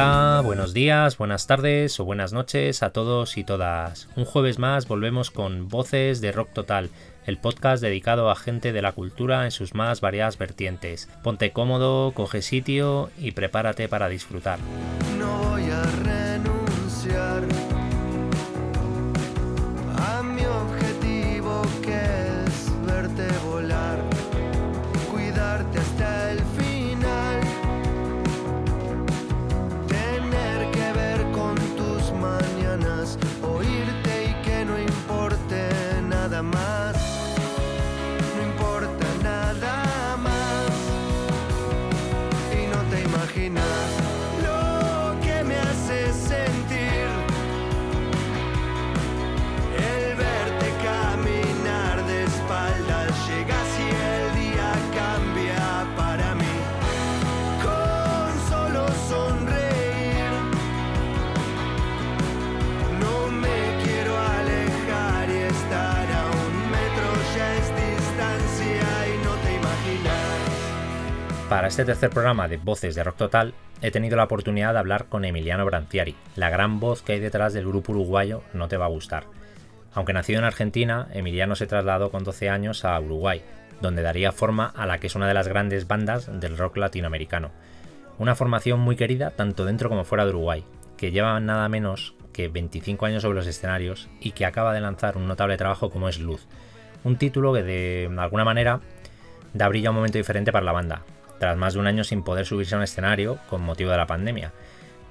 Hola, buenos días, buenas tardes o buenas noches a todos y todas. Un jueves más volvemos con Voces de Rock Total, el podcast dedicado a gente de la cultura en sus más variadas vertientes. Ponte cómodo, coge sitio y prepárate para disfrutar. Este tercer programa de Voces de Rock Total he tenido la oportunidad de hablar con Emiliano Branciari, la gran voz que hay detrás del grupo uruguayo No Te Va a Gustar. Aunque nacido en Argentina, Emiliano se trasladó con 12 años a Uruguay, donde daría forma a la que es una de las grandes bandas del rock latinoamericano. Una formación muy querida tanto dentro como fuera de Uruguay, que lleva nada menos que 25 años sobre los escenarios y que acaba de lanzar un notable trabajo como es Luz, un título que de alguna manera da brillo a un momento diferente para la banda, tras más de un año sin poder subirse a un escenario con motivo de la pandemia,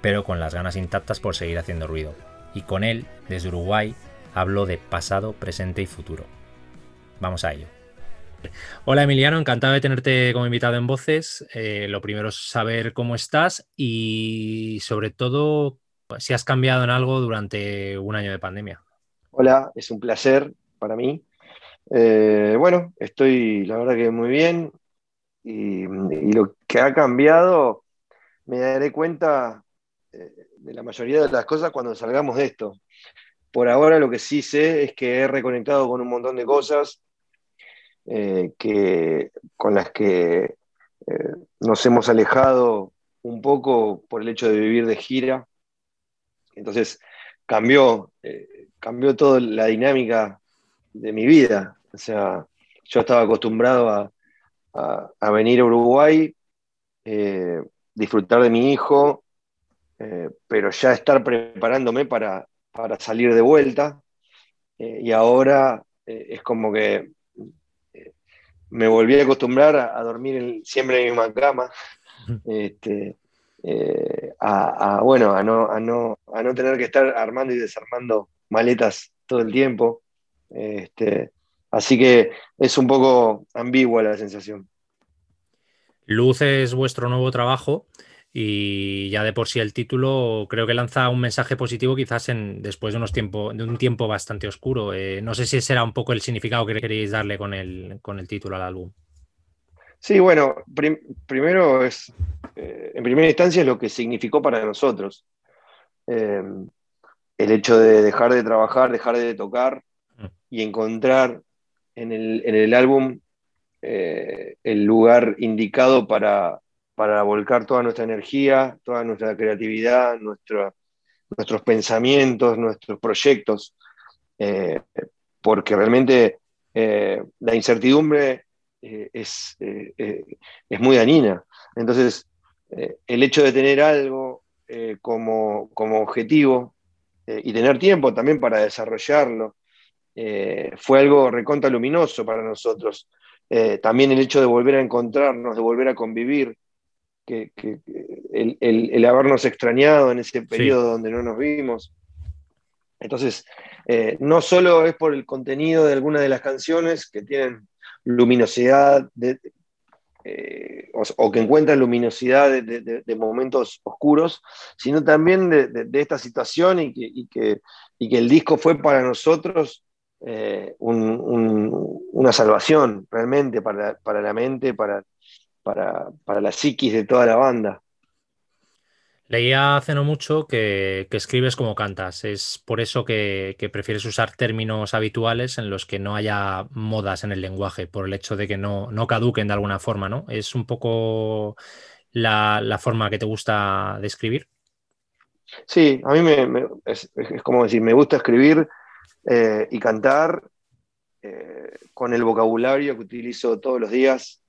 pero con las ganas intactas por seguir haciendo ruido. Y con él, desde Uruguay, hablo de pasado, presente y futuro. Vamos a ello. Hola Emiliano, encantado de tenerte como invitado en Voces. Eh, lo primero es saber cómo estás y sobre todo si has cambiado en algo durante un año de pandemia. Hola, es un placer para mí. Eh, bueno, estoy la verdad que muy bien y, lo que ha cambiado me daré cuenta eh, de la mayoría de las cosas cuando salgamos de esto. Por ahora lo que sí sé es que he reconectado con un montón de cosas eh, que, con las que eh, nos hemos alejado un poco por el hecho de vivir de gira. Entonces cambió, cambió toda la dinámica de mi vida. O sea, yo estaba acostumbrado a, a- a venir a Uruguay, eh, disfrutar de mi hijo, eh, pero ya estar preparándome para, para salir de vuelta. Eh, y ahora es como que me volví a acostumbrar a, a dormir en- siempre en la misma cama. Este, eh, a, a, bueno, a no, a, no, a no tener que estar armando y desarmando maletas todo el tiempo. Este, así que es un poco ambigua la sensación. Luz es vuestro nuevo trabajo y ya de por sí el título creo que lanza un mensaje positivo quizás en, después de, unos tiempo, de un tiempo bastante oscuro. Eh, no sé si ese era un poco el significado que queréis darle con el, con el título al álbum. Sí, bueno, prim- primero es, eh, en primera instancia es lo que significó para nosotros. Eh, el hecho de dejar de trabajar, dejar de tocar Mm. y encontrar en el, en el álbum eh, el lugar indicado para, para volcar toda nuestra energía, toda nuestra creatividad, nuestra- nuestros pensamientos, nuestros proyectos, eh, porque realmente eh, la incertidumbre es, es muy dañina. Entonces, el hecho de tener algo como, como objetivo y tener tiempo también para desarrollarlo, eh, fue algo recontra luminoso para nosotros. Eh, también el hecho de volver a encontrarnos, de volver a convivir, que, el, el- el habernos extrañado en ese periodo donde no nos vimos. Entonces, eh, no solo es por el contenido de algunas de las canciones que tienen luminosidad de- eh, o, o que encuentran luminosidad de, de- momentos oscuros, sino también de esta situación y que, y que- y que el disco fue para nosotros eh, un- un- una salvación realmente para, para la mente, para, para, para la psiquis de toda la banda. Leía hace no mucho que, que escribes como cantas. Es por eso que, que prefieres usar términos habituales en los que no haya modas en el lenguaje, por el hecho de que no, no caduquen de alguna forma, ¿no? Es un poco la, la forma que te gusta de escribir. Sí, a mí me, me- es, es como decir, me gusta escribir eh, y cantar eh, con el vocabulario que utilizo todos los días,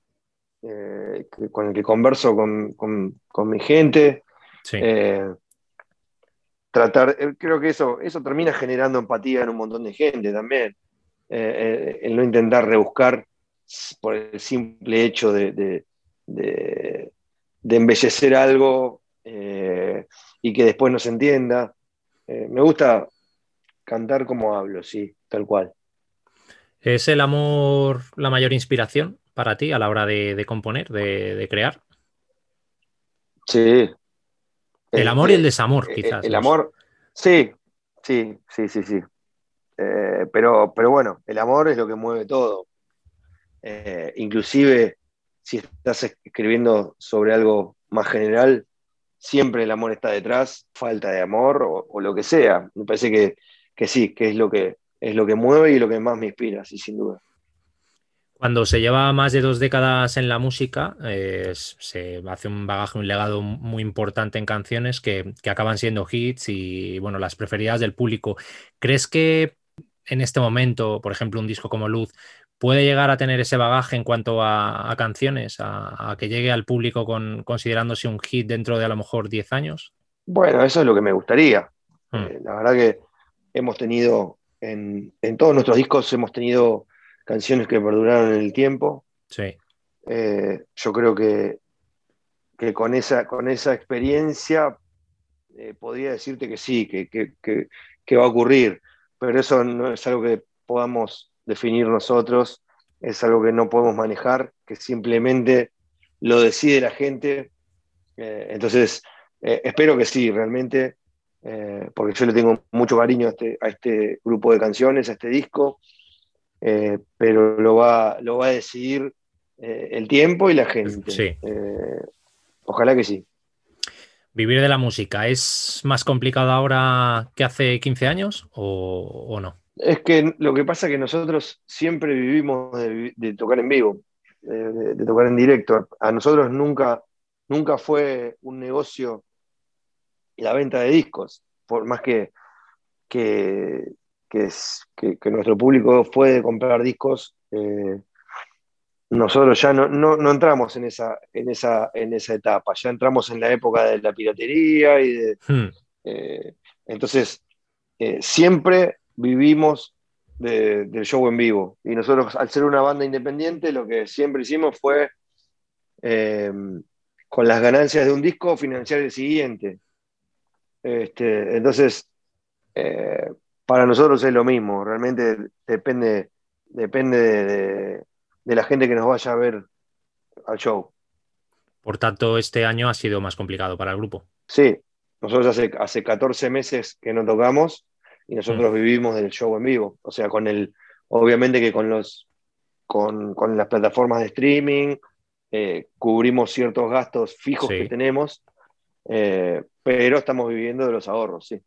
eh, que- con el que converso con, con- con mi gente. Sí. Tratar, creo que eso, eso termina generando empatía en un montón de gente también. El no intentar rebuscar por el simple hecho de, de- de- de embellecer algo y que después no se entienda. Me gusta cantar como hablo, sí, tal cual. ¿Es el amor la mayor inspiración para ti a la hora de, de componer, de, de crear? Sí. El amor y el Este, desamor, Eh, quizás. El amor, sí, sí, sí, sí, sí. Eh, pero, pero bueno, el amor es lo que mueve todo. Eh, inclusive si estás escribiendo sobre algo más general, siempre el amor está detrás, falta de amor o, o lo que sea. Me parece que, que sí, que es lo que es lo que mueve y lo que más me inspira, sí, sin duda. Cuando se lleva más de dos décadas en la música, eh, se hace un bagaje, un legado muy importante en canciones que, que acaban siendo hits y bueno, las preferidas del público. ¿Crees que en este momento, por ejemplo, un disco como Luz puede llegar a tener ese bagaje en cuanto a, a canciones, a, a que llegue al público con, considerándose un hit dentro de a lo mejor 10 años? Bueno, eso es lo que me gustaría. Mm. Eh, la verdad que hemos tenido, en, en todos nuestros discos hemos tenido canciones que perduraron en el tiempo. Sí, Eh, yo creo que, que con, esa, con esa experiencia eh, podría decirte que sí, que, que- que- que va a ocurrir, pero eso no es algo que podamos definir nosotros, es algo que no podemos manejar, que simplemente lo decide la gente. Eh, entonces, eh, espero que sí, realmente, eh, porque yo le tengo mucho cariño a este, a este grupo de canciones, a este disco, eh, pero lo va, lo va a decidir eh, el tiempo y la gente. Sí. Ojalá que sí. ¿Vivir de la música es más complicado ahora que hace 15 años o, o no? Es que lo que pasa es que nosotros siempre vivimos de, tocar en vivo, de, de- de tocar en directo. A nosotros nunca, nunca fue un negocio la venta de discos, por más que, que, que, es- que- que nuestro público fue de comprar discos, eh, nosotros ya no, no, no entramos en esa, en, esa, en esa etapa, ya entramos en la época de la piratería y de, Hmm, eh, entonces, eh, siempre vivimos de- del show en vivo. Y nosotros, al ser una banda independiente, lo que siempre hicimos fue, eh, con las ganancias de un disco, financiar el siguiente. Este, entonces, eh, para nosotros es lo mismo. Realmente depende, depende de, de- de la gente que nos vaya a ver al show. Por tanto, este año ha sido más complicado para el grupo. Sí, nosotros hace, hace 14 meses que no tocamos y nosotros vivimos del show en vivo. O sea, con el, obviamente que con los, con, con las plataformas de streaming, eh, cubrimos ciertos gastos fijos Sí. que tenemos, eh, pero estamos viviendo de los ahorros, sí.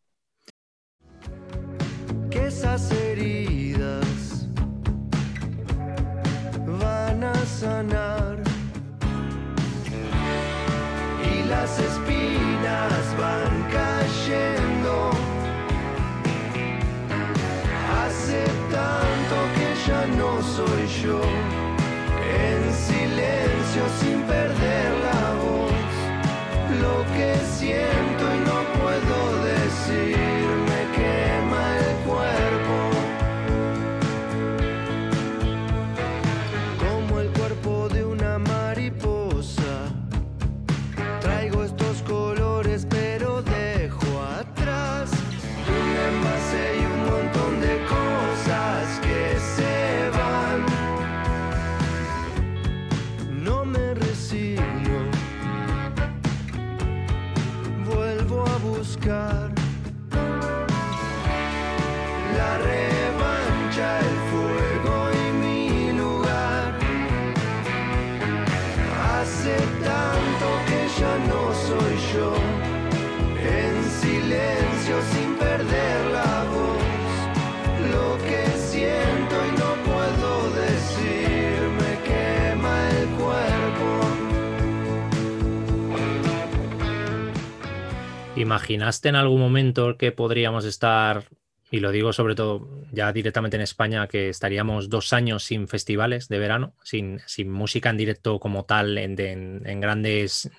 ¿Imaginaste en algún momento que podríamos estar, y lo digo sobre todo ya directamente en España, que estaríamos dos años sin festivales de verano, sin, música en directo como tal en, grandes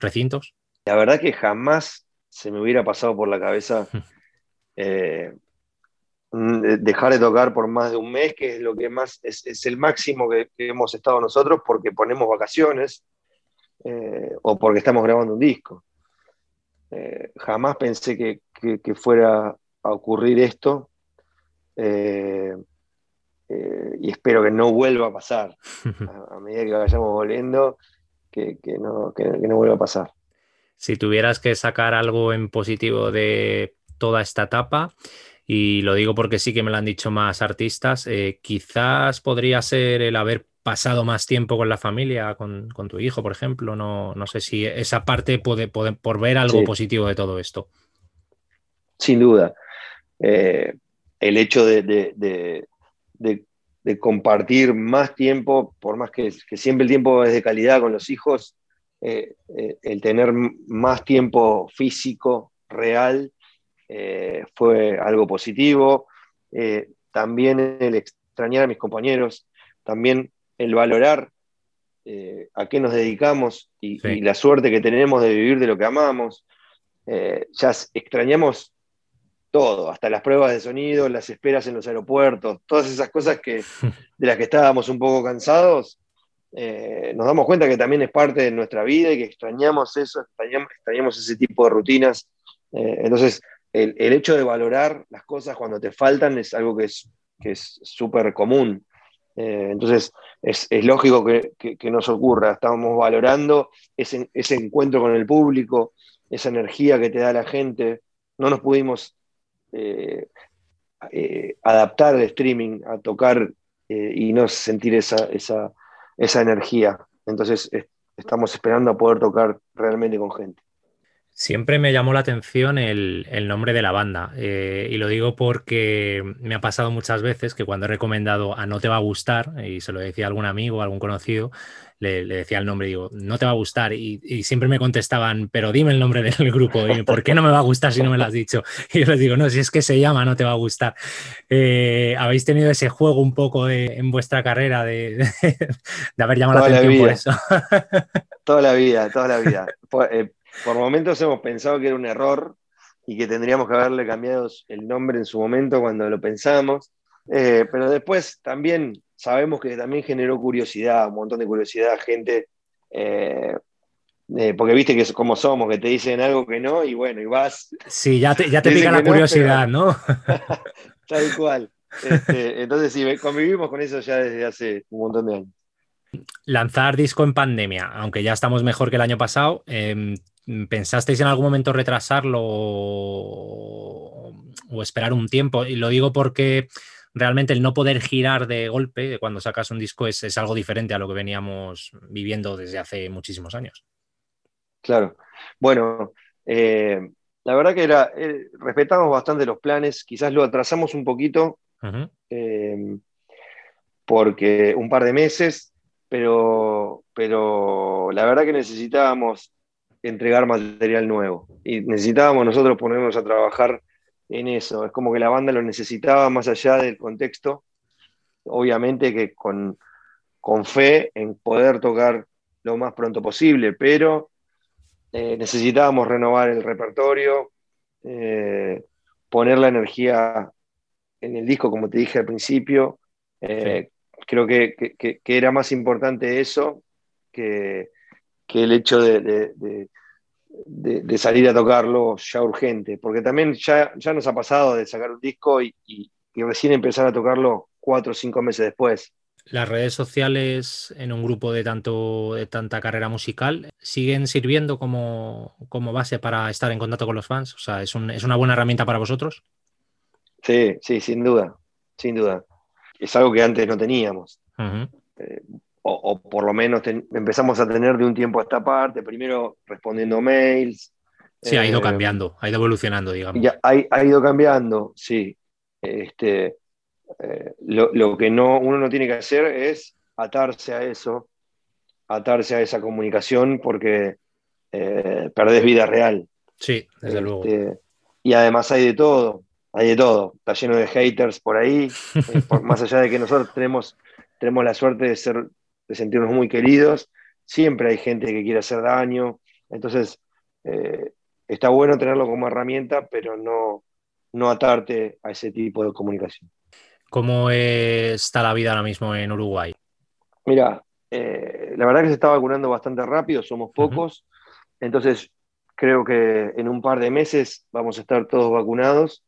recintos? La verdad que jamás se me hubiera pasado por la cabeza eh, dejar de tocar por más de un mes, que es lo que más es, el máximo que, hemos estado nosotros porque ponemos vacaciones eh, o porque estamos grabando un disco. Eh, jamás pensé que, fuera a ocurrir esto eh, eh, y espero que no vuelva a pasar a, medida que vayamos volviendo, que, no, no vuelva a pasar. Si tuvieras que sacar algo en positivo de toda esta etapa, y lo digo porque sí que me lo han dicho más artistas, quizás podría ser el haber pasado más tiempo con la familia, con, tu hijo, por ejemplo. No, no, sé si esa parte puede, por ver algo positivo de todo esto. Sin duda. Eh, el hecho de, compartir más tiempo, por más que, siempre el tiempo es de calidad con los hijos, eh, eh, el tener más tiempo físico, real, fue algo positivo. también el extrañar a mis compañeros, también el valorar eh, a qué nos dedicamos y, la suerte que tenemos de vivir de lo que amamos. Eh, ya extrañamos todo, hasta las pruebas de sonido, las esperas en los aeropuertos, todas esas cosas que, de las que estábamos un poco cansados, eh, nos damos cuenta que también es parte de nuestra vida y que extrañamos eso, extrañamos, ese tipo de rutinas. entonces, el, hecho de valorar las cosas cuando te faltan es algo que es súper común. Eh, entonces, es, lógico que, nos ocurra. Estamos valorando ese, encuentro con el público, esa energía que te da la gente. No nos pudimos eh, eh, adaptar al streaming, a tocar y no sentir esa, esa energía. Entonces, estamos esperando a poder tocar realmente con gente. Siempre me llamó la atención el, nombre de la banda eh, y lo digo porque me ha pasado muchas veces que cuando he recomendado a No te va a gustar y se lo decía a algún amigo, a algún conocido, le, decía el nombre y digo, no te va a gustar y, siempre me contestaban, pero dime el nombre del grupo y ¿por qué no me va a gustar si no me lo has dicho? Y yo les digo, no, si es que se llama No te va a gustar. Eh, ¿Habéis tenido ese juego un poco en vuestra carrera de, haber llamado la atención por eso? toda la vida, toda la vida. Eh, por momentos hemos pensado que era un error y que tendríamos que haberle cambiado el nombre en su momento cuando lo pensamos, eh, pero después también sabemos que también generó curiosidad, un montón de curiosidad, gente, eh, eh, porque viste que como somos, que te dicen algo que no y bueno, y vas. Sí, ya te, ya te pica la curiosidad, ¿no? Tal cual. Este, entonces sí, convivimos con eso ya desde hace un montón de años. Lanzar disco en pandemia, aunque ya estamos mejor que el año pasado, em, ¿pensasteis en algún momento retrasarlo o, esperar un tiempo? Y lo digo porque realmente el no poder girar de golpe cuando sacas un disco es, algo diferente a lo que veníamos viviendo desde hace muchísimos años. Claro. Bueno, eh, la verdad que era, eh, respetamos bastante los planes, quizás lo atrasamos un poquito, eh, porque un par de meses, pero, pero la verdad que necesitábamos entregar material nuevo y necesitábamos nosotros ponernos a trabajar en eso. Es como que la banda lo necesitaba más allá del contexto, obviamente que con, fe en poder tocar lo más pronto posible, pero eh, necesitábamos renovar el repertorio, eh, poner la energía en el disco, como te dije al principio. Eh, creo que, era más importante eso que, el hecho de, salir a tocarlo ya urgente, porque también ya, ya nos ha pasado de sacar un disco y, recién empezar a tocarlo cuatro o cinco meses después. Las redes sociales en un grupo de, tanto, de tanta carrera musical siguen sirviendo como, base para estar en contacto con los fans. O sea, ¿es, ¿es una buena herramienta para vosotros? Sí, sí, sin duda, sin duda es algo que antes no teníamos. Eh, o, por lo menos empezamos a tener de un tiempo a esta parte, primero respondiendo mails. Sí, ha ido eh, cambiando, ha ido evolucionando, digamos. Ya, ha, ido cambiando, sí. Este, eh, lo, que no, uno no tiene que hacer es atarse a eso, atarse a esa comunicación porque perdés vida real. Sí, desde luego. Este, y además hay de todo, hay de todo. Está lleno de haters por ahí, eh, por- más allá de que nosotros tenemos, tenemos la suerte de, ser, de sentirnos muy queridos, siempre hay gente que quiere hacer daño. Entonces, eh, está bueno tenerlo como herramienta, pero no, no atarte a ese tipo de comunicación. ¿Cómo está la vida ahora mismo en Uruguay? Mira, eh, la verdad que se está vacunando bastante rápido, somos pocos, entonces creo que en un par de meses vamos a estar todos vacunados,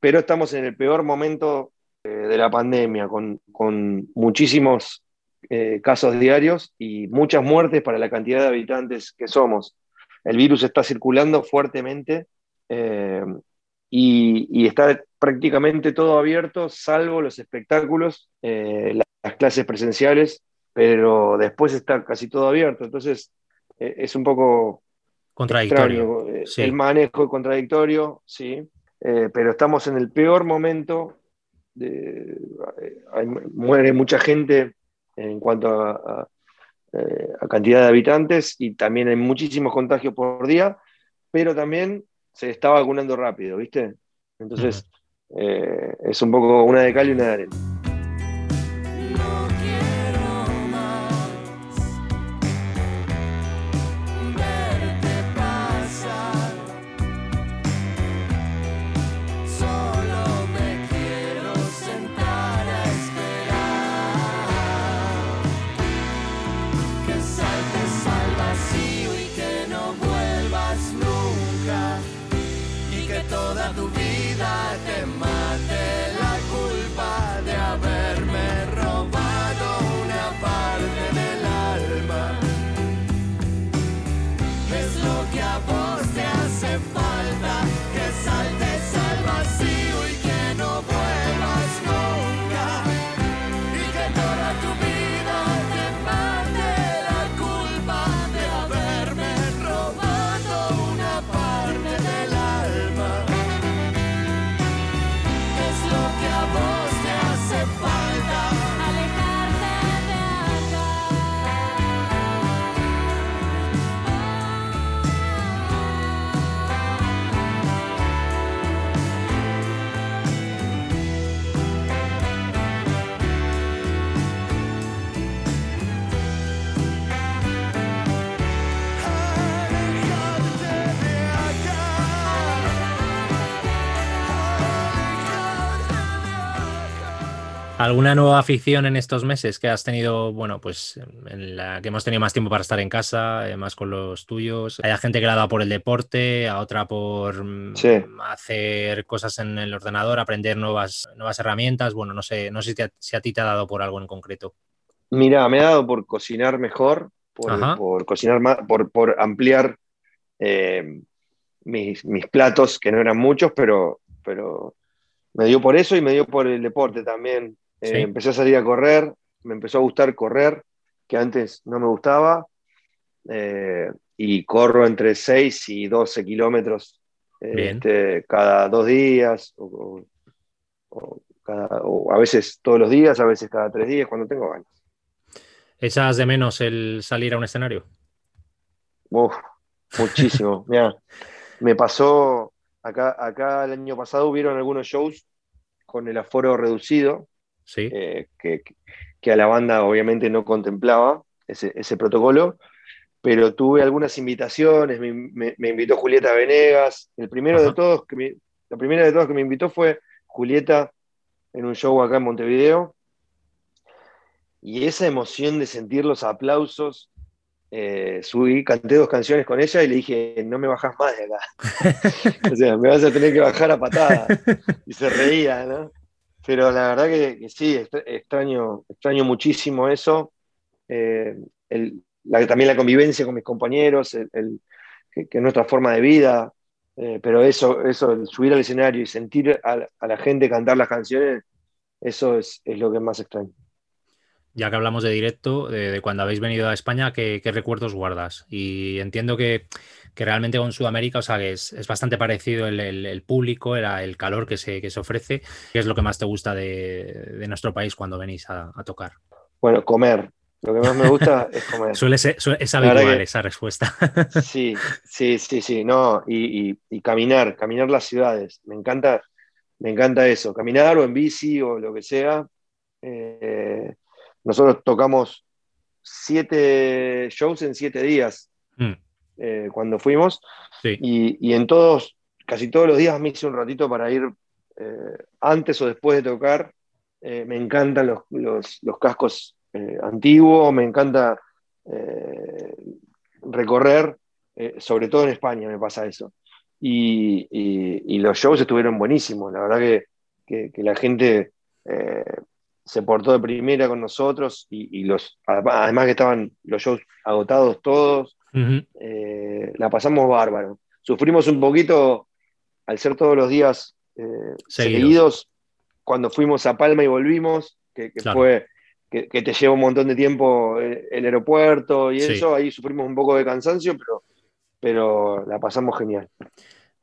pero estamos en el peor momento eh, de la pandemia, con, con muchísimos eh, casos diarios y muchas muertes para la cantidad de habitantes que somos. El virus está circulando fuertemente eh, y, y está prácticamente todo abierto, salvo los espectáculos, eh, las clases presenciales, pero después está casi todo abierto. Entonces eh, es un poco Contradictorio. sí. El manejo es contradictorio, sí, pero estamos en el peor momento. De, hay- muere mucha gente en cuanto a, a, eh, a cantidad de habitantes y también hay muchísimos contagios por día, pero también se está vacunando rápido, ¿viste? Entonces eh, es un poco una de cal y una de arena. ¿Alguna nueva afición en estos meses que has tenido, bueno, pues en la que hemos tenido más tiempo para estar en casa, eh, más con los tuyos? Hay gente que la ha dado por el deporte, a otra por mm, Sí. hacer cosas en el ordenador, aprender nuevas, nuevas herramientas. Bueno, no sé, no sé si, a ti te ha dado por algo en concreto. Mira, me ha dado por cocinar mejor, por, cocinar más, por, por ampliar eh, mis, mis platos, que no eran muchos, pero, pero me dio por eso y me dio por el deporte también. Eh, Sí. Empecé a salir a correr, me empezó a gustar correr, que antes no me gustaba, eh, y corro entre 6 y 12 kilómetros este, cada dos días, o, o- o cada- o a veces todos los días, a veces cada tres días, cuando tengo ganas. ¿Echas de menos el salir a un escenario? Uf, muchísimo. Mira, me pasó acá, acá el año pasado hubieron algunos shows con el aforo reducido, Sí. eh, que, que a la banda obviamente no contemplaba ese, ese protocolo, pero tuve algunas invitaciones, me, me- me invitó Julieta Venegas, el primero Ajá. de todos, que me- la primera de todos que me invitó fue Julieta en un show acá en Montevideo, y esa emoción de sentir los aplausos, eh, subí, canté dos canciones con ella y le dije, no me bajas más de acá. o sea, me vas a tener que bajar a patada. Y se reía, ¿no? Pero la verdad que, que sí, extra- extraño, extraño muchísimo eso. Eh, el- la- también la convivencia con mis compañeros, el, el- que, que es nuestra forma de vida. Eh, pero eso, eso, el subir al escenario y sentir a, a la gente cantar las canciones, eso es, es lo que más extraño. Ya que hablamos de directo, de, de cuando habéis venido a España, ¿qué, qué recuerdos guardas? Y entiendo que, que realmente con Sudamérica, o sea, que es, es bastante parecido el, el- el público, era el calor que se, que se ofrece. ¿Qué es lo que más te gusta de, de nuestro país cuando venís a, a tocar? Bueno, comer. Lo que más me gusta es comer. Suele ser, es habitual esa respuesta. sí, sí, sí, sí, no, y, caminar, caminar las ciudades. Me encanta, me encanta eso, caminar o en bici o lo que sea. Eh, nosotros tocamos siete shows en siete días mm. Eh, cuando fuimos. Y, en todos, casi todos los días me hice un ratito para ir eh, antes o después de tocar. me encantan los, los cascos eh, antiguo, me encanta eh, recorrer, eh, sobre todo en España me pasa eso. Y, los shows estuvieron buenísimos, la verdad que, la gente se portó de primera con nosotros y, los, además que estaban los shows agotados todos, la pasamos bárbaro. Sufrimos un poquito al ser todos los días seguidos. cuando fuimos a Palma y volvimos, que, fue que, te lleva un montón de tiempo eh, el aeropuerto y eso, ahí sufrimos un poco de cansancio, pero, pero la pasamos genial.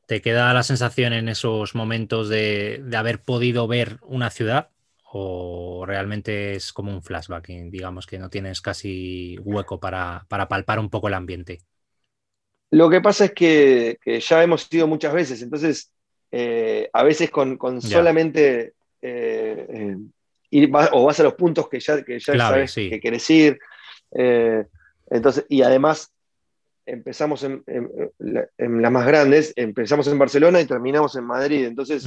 ¿Te queda la sensación en esos momentos de, haber podido ver una ciudad? ¿O realmente es como un flashback? Digamos que no tienes casi hueco para, palpar un poco el ambiente. Lo que pasa es que, ya hemos ido muchas veces, entonces eh, a veces con, solamente eh, o vas a los puntos que ya, que ya sabes que querés ir. Eh, entonces, y además empezamos en, las más grandes, empezamos en Barcelona y terminamos en Madrid. Entonces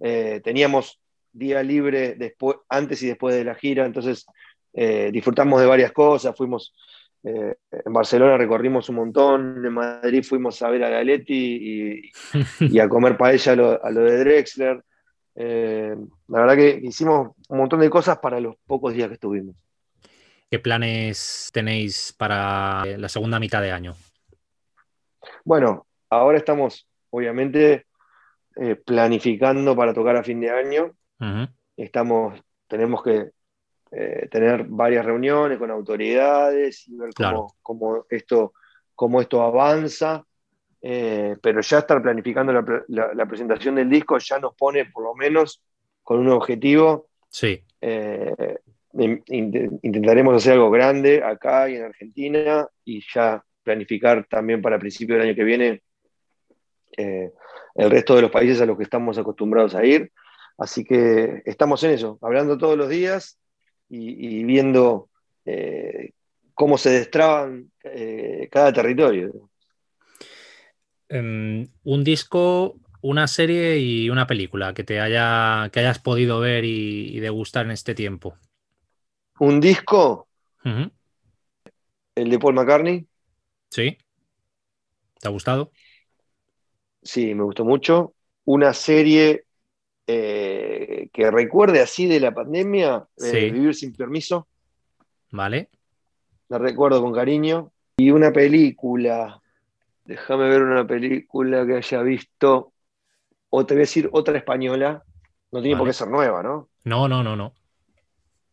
eh, teníamos día libre después, antes y después de la gira, entonces eh, disfrutamos de varias cosas, fuimos en Barcelona recorrimos un montón, en Madrid fuimos a ver a Galetti y, a comer paella a lo, a lo de Drexler. Eh, la verdad que hicimos un montón de cosas para los pocos días que estuvimos. ¿Qué planes tenéis para la segunda mitad de año? Bueno, ahora estamos obviamente eh, planificando para tocar a fin de año. Estamos, tenemos que eh, tener varias reuniones con autoridades y ver cómo, esto, cómo esto avanza. Eh, pero ya estar planificando la, presentación del disco ya nos pone por lo menos con un objetivo. Sí. Eh, intentaremos hacer algo grande acá y en Argentina y ya planificar también para principio del año que viene eh, el resto de los países a los que estamos acostumbrados a ir. Así que estamos en eso, hablando todos los días y, viendo cómo se destraban cada territorio. Em, un disco, una serie y una película que te haya que hayas podido ver y, degustar en este tiempo. Un disco, el de Paul McCartney. Sí. ¿Te ha gustado? Sí, me gustó mucho. Una serie eh, que recuerde así de la pandemia, eh, Vivir sin permiso. Vale. La recuerdo con cariño. Y una película, Déjame ver una película que haya visto. O te voy a decir otra española. No tiene por qué ser nueva, ¿no? No, no, no, no.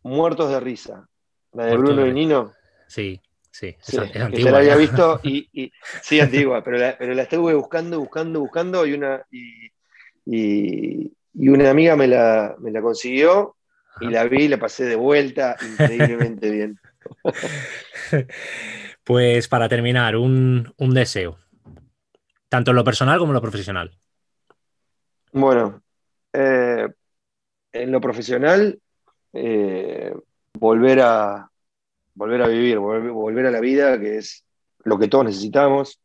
Muertos de risa. La de Bruno y Nino. Sí, sí. sí que la había visto y, sí, antigua, pero la, pero la estuve buscando, buscando, buscando y una, y, una amiga me la, me la consiguió y la vi y la pasé de vuelta increíblemente bien. Pues para terminar, un, deseo, tanto en lo personal como en lo profesional. Bueno, eh, en lo profesional, eh, volver, a, volver a vivir, volver, a la vida, que es lo que todos necesitamos,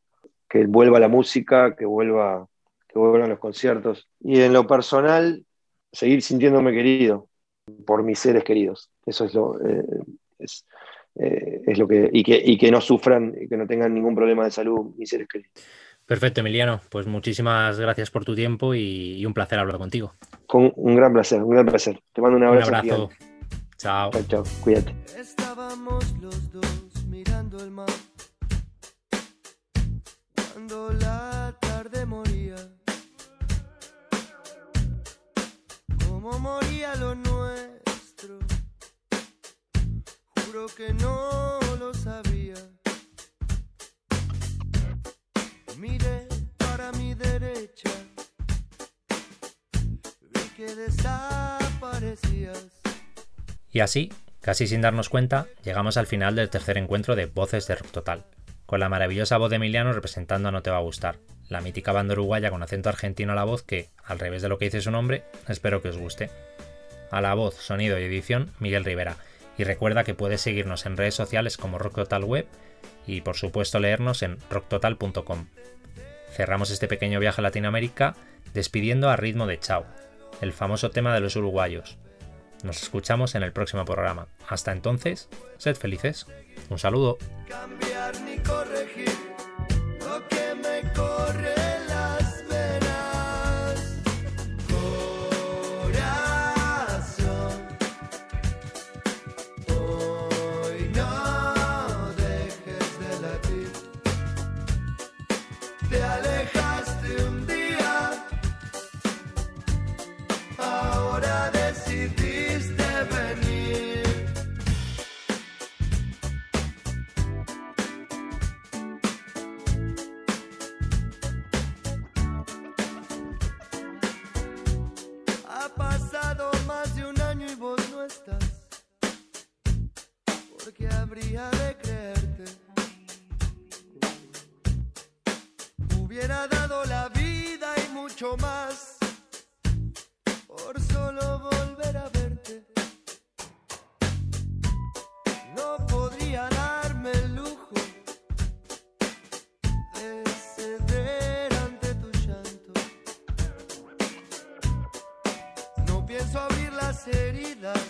que vuelva la música, que vuelva que vuelvan los conciertos. Y en lo personal, seguir sintiéndome querido por mis seres queridos. Eso es lo, eh, eh, es lo que y, que, y que no sufran, y que no tengan ningún problema de salud mis seres queridos. Perfecto, Emiliano. Pues muchísimas gracias por tu tiempo y, un placer hablar contigo. Con un gran placer, un gran placer. Te mando un abrazo. Un abrazo. Chao. Chao, chao. Cuídate. Estábamos los dos mirando el mar. Cuando la Moría lo nuestro que no lo sabía. Para mi derecha, vi que desaparecías. Y así Casi sin darnos cuenta, llegamos al final del tercer encuentro de Voces de Rock Total, con la maravillosa voz de Emiliano representando a No Te Va a Gustar, la mítica banda uruguaya con acento argentino a la voz que, al revés de lo que dice su nombre, espero que os guste. A la voz, sonido y edición, Miguel Rivera, y recuerda que puedes seguirnos en redes sociales como Rock Total Web y por supuesto leernos en rocktotal.com. Cerramos este pequeño viaje a Latinoamérica despidiendo a ritmo de Chao, el famoso tema de los uruguayos. Nos escuchamos en el próximo programa. Hasta entonces, sed felices. Un saludo. No